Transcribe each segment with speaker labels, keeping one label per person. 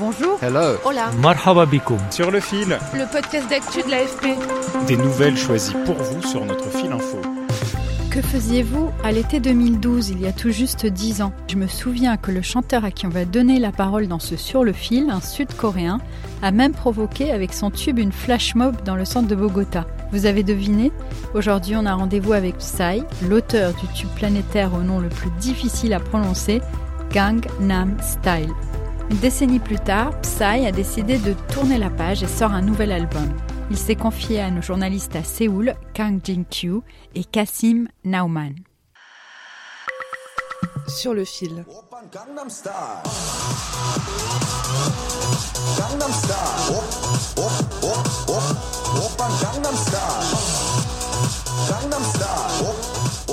Speaker 1: Bonjour.
Speaker 2: Hello.
Speaker 1: Hola.
Speaker 3: Marhaba bikoum.
Speaker 4: Sur le fil,
Speaker 1: Le podcast d'actu de l'AFP.
Speaker 4: des nouvelles choisies pour vous sur notre fil info.
Speaker 5: Que faisiez-vous à l'été 2012, il y a tout juste 10 ans? Je me souviens que le chanteur à qui on va donner la parole dans ce Sur le fil, un sud-coréen, a même provoqué avec son tube une flash mob dans le centre de Bogota. Vous avez deviné? Aujourd'hui, on a rendez-vous avec Psy, l'auteur du tube planétaire au nom le plus difficile à prononcer, Gangnam Style. Une décennie plus tard, Psy a décidé de tourner la page et sort un nouvel album. Il s'est confié à nos journalistes à Séoul, Kang Jin-kyu et Kassim Nauman.
Speaker 1: Sur le fil.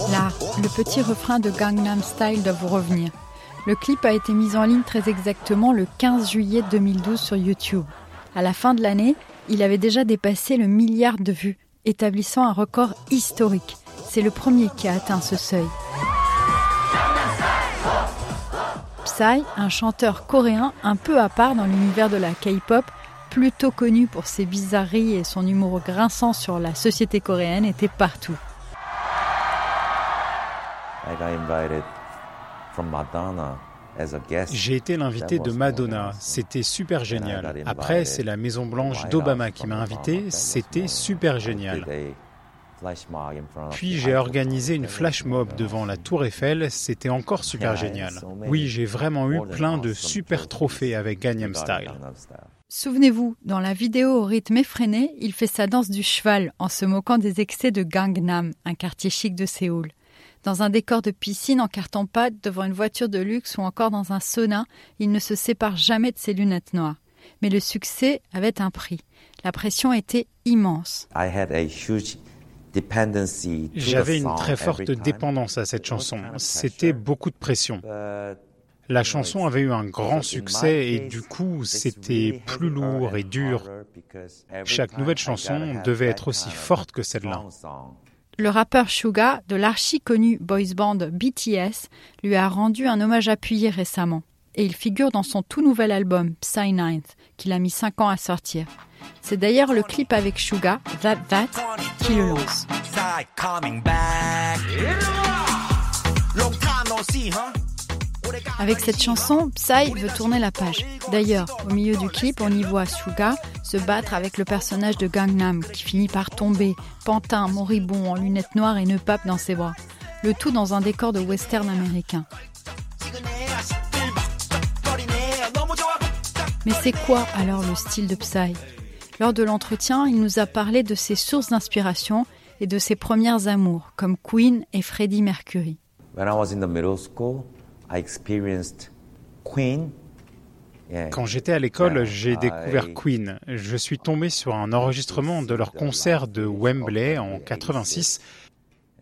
Speaker 5: Là, le petit refrain de Gangnam Style doit vous revenir. Le clip a été mis en ligne très exactement le 15 juillet 2012 sur YouTube. À la fin de l'année, il avait déjà dépassé le milliard de vues, établissant un record historique. C'est le premier qui a atteint ce seuil. Psy, un chanteur coréen un peu à part dans l'univers de la K-pop, plutôt connu pour ses bizarreries et son humour grinçant sur la société coréenne, était partout.
Speaker 4: J'ai été l'invité de Madonna, c'était super génial. Après, c'est la Maison Blanche d'Obama qui m'a invité, c'était super génial. Puis j'ai organisé une flash mob devant la Tour Eiffel, c'était encore super génial. Oui, j'ai vraiment eu plein de super trophées avec Gangnam Style.
Speaker 5: Souvenez-vous, dans la vidéo au rythme effréné, il fait sa danse du cheval en se moquant des excès de Gangnam, un quartier chic de Séoul. Dans un décor de piscine en carton-pâte, devant une voiture de luxe ou encore dans un sauna, il ne se sépare jamais de ses lunettes noires. Mais le succès avait un prix. La pression était immense.
Speaker 6: I had a huge dependency to the
Speaker 4: J'avais une très forte dépendance à cette chanson, c'était beaucoup de pression. La chanson avait eu un grand succès et du coup c'était plus lourd et dur. Chaque nouvelle chanson devait être aussi forte que celle-là.
Speaker 5: Le rappeur Suga, de l'archi-connu boys band BTS, lui a rendu un hommage appuyé récemment. Et il figure dans son tout nouvel album, Psy Ninth, qu'il a mis 5 ans à sortir. C'est d'ailleurs le clip avec Suga, That That, qui le lance. Avec cette chanson, Psy veut tourner la page. D'ailleurs, au milieu du clip, on y voit Suga se battre avec le personnage de Gangnam qui finit par tomber, pantin, moribond, en lunettes noires et nœud pape dans ses bras. Le tout dans un décor de western américain. Mais c'est quoi alors le style de Psy? Lors de l'entretien, il nous a parlé de ses sources d'inspiration et de ses premières amours, comme Queen et Freddie Mercury.
Speaker 6: When I was in the middle school, I experienced Queen. Yeah.
Speaker 4: Quand j'étais à l'école, j'ai découvert Queen. Je suis tombé sur un enregistrement de leur concert de Wembley en 86.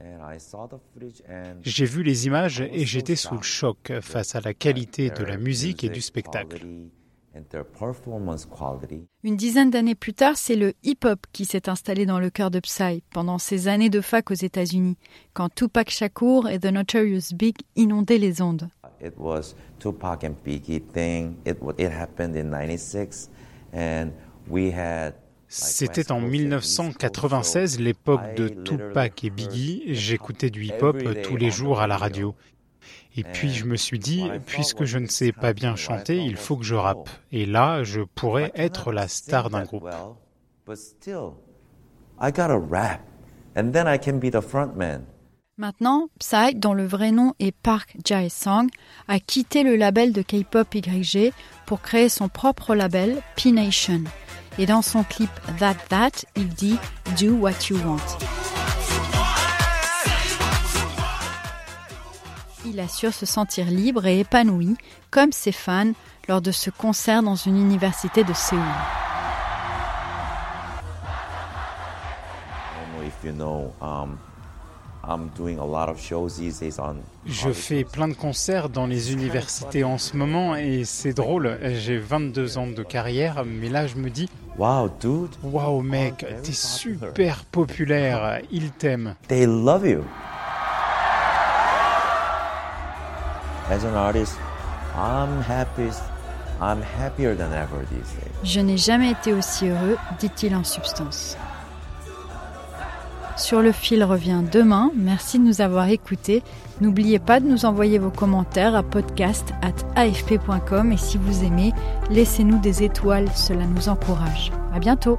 Speaker 6: And I saw the footage and
Speaker 4: J'ai vu les images et j'étais sous le choc face à la qualité de la musique et du spectacle.
Speaker 6: quality and their performance quality.
Speaker 5: Une dizaine d'années plus tard, c'est le hip-hop qui s'est installé dans le cœur de Psy pendant ses années de fac aux États-Unis, quand Tupac Shakur et The Notorious Big inondaient les ondes.
Speaker 6: It was Tupac and Biggie thing. It wa- it happened in '96, and we had.
Speaker 4: C'était en 1996, l'époque de Tupac et Biggie. J'écoutais du hip-hop tous les jours à la radio. Et puis je me suis dit, puisque je ne sais pas bien chanter, il faut que je rappe. Et là, je pourrais être la star d'un groupe.
Speaker 5: Maintenant, Psy, dont le vrai nom est Park Jae-sung, a quitté le label de K-pop YG pour créer son propre label, P-Nation. Et dans son clip That That, il dit Do what you want. Il assure se sentir libre et épanoui, comme ses fans, lors de ce concert dans une université de Séoul.
Speaker 4: Je fais plein de concerts dans les universités en ce moment et c'est drôle, j'ai 22 ans de carrière, mais là je me dis
Speaker 6: Wow, dude.
Speaker 4: Wow, mec, t'es super populaire. Ils t'aiment.
Speaker 6: They love you. As an artist, I'm happy. I'm happier than ever these days.
Speaker 5: Je n'ai jamais été aussi heureux, dit-il en substance. Sur le fil revient demain. Merci de nous avoir écoutés. N'oubliez pas de nous envoyer vos commentaires à podcast@afp.com et si vous aimez, laissez-nous des étoiles, cela nous encourage. À bientôt.